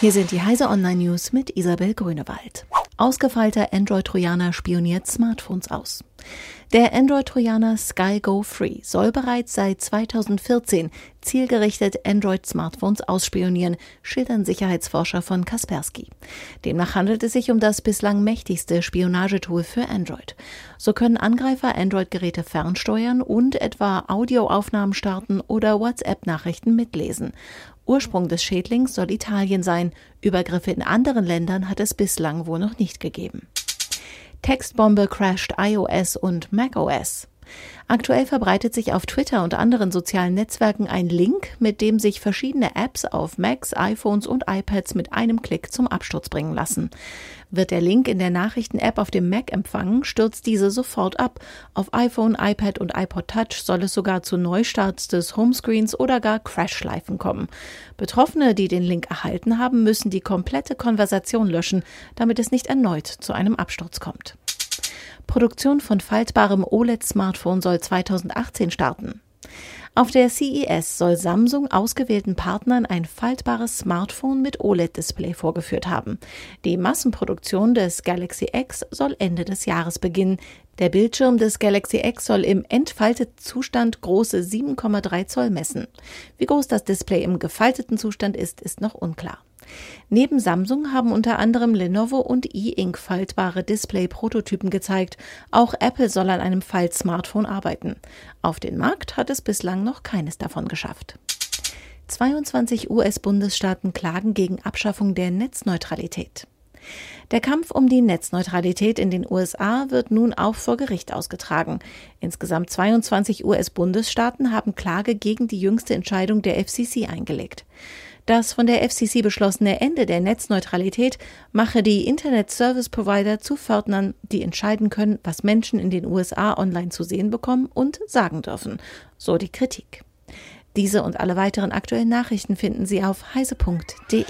Hier sind die Heise Online News mit Isabel Grünewald. Ausgefeilter Android-Trojaner spioniert Smartphones aus. Der Android-Trojaner Sky Go Free soll bereits seit 2014 zielgerichtet Android-Smartphones ausspionieren, schildern Sicherheitsforscher von Kaspersky. Demnach handelt es sich um das bislang mächtigste Spionagetool für Android. So können Angreifer Android-Geräte fernsteuern und etwa Audioaufnahmen starten oder WhatsApp-Nachrichten mitlesen. Ursprung des Schädlings soll Italien sein. Übergriffe in anderen Ländern hat es bislang wohl noch nicht gegeben. Textbombe crasht iOS und macOS. Aktuell verbreitet sich auf Twitter und anderen sozialen Netzwerken ein Link, mit dem sich verschiedene Apps auf Macs, iPhones und iPads mit einem Klick zum Absturz bringen lassen. Wird der Link in der Nachrichten-App auf dem Mac empfangen, stürzt diese sofort ab. Auf iPhone, iPad und iPod Touch soll es sogar zu Neustarts des Homescreens oder gar Crashschleifen kommen. Betroffene, die den Link erhalten haben, müssen die komplette Konversation löschen, damit es nicht erneut zu einem Absturz kommt. Produktion von faltbarem OLED-Smartphone soll 2018 starten. Auf der CES soll Samsung ausgewählten Partnern ein faltbares Smartphone mit OLED-Display vorgeführt haben. Die Massenproduktion des Galaxy X soll Ende des Jahres beginnen. Der Bildschirm des Galaxy X soll im entfalteten Zustand große 7,3 Zoll messen. Wie groß das Display im gefalteten Zustand ist, ist noch unklar. Neben Samsung haben unter anderem Lenovo und E-Ink faltbare Display-Prototypen gezeigt. Auch Apple soll an einem Falt-Smartphone arbeiten. Auf den Markt hat es bislang noch keines davon geschafft. 22 US-Bundesstaaten klagen gegen Abschaffung der Netzneutralität. Der Kampf um die Netzneutralität in den USA wird nun auch vor Gericht ausgetragen. Insgesamt 22 US-Bundesstaaten haben Klage gegen die jüngste Entscheidung der FCC eingelegt. Das von der FCC beschlossene Ende der Netzneutralität mache die Internet Service Provider zu Pförtnern, die entscheiden können, was Menschen in den USA online zu sehen bekommen und sagen dürfen. So die Kritik. Diese und alle weiteren aktuellen Nachrichten finden Sie auf heise.de.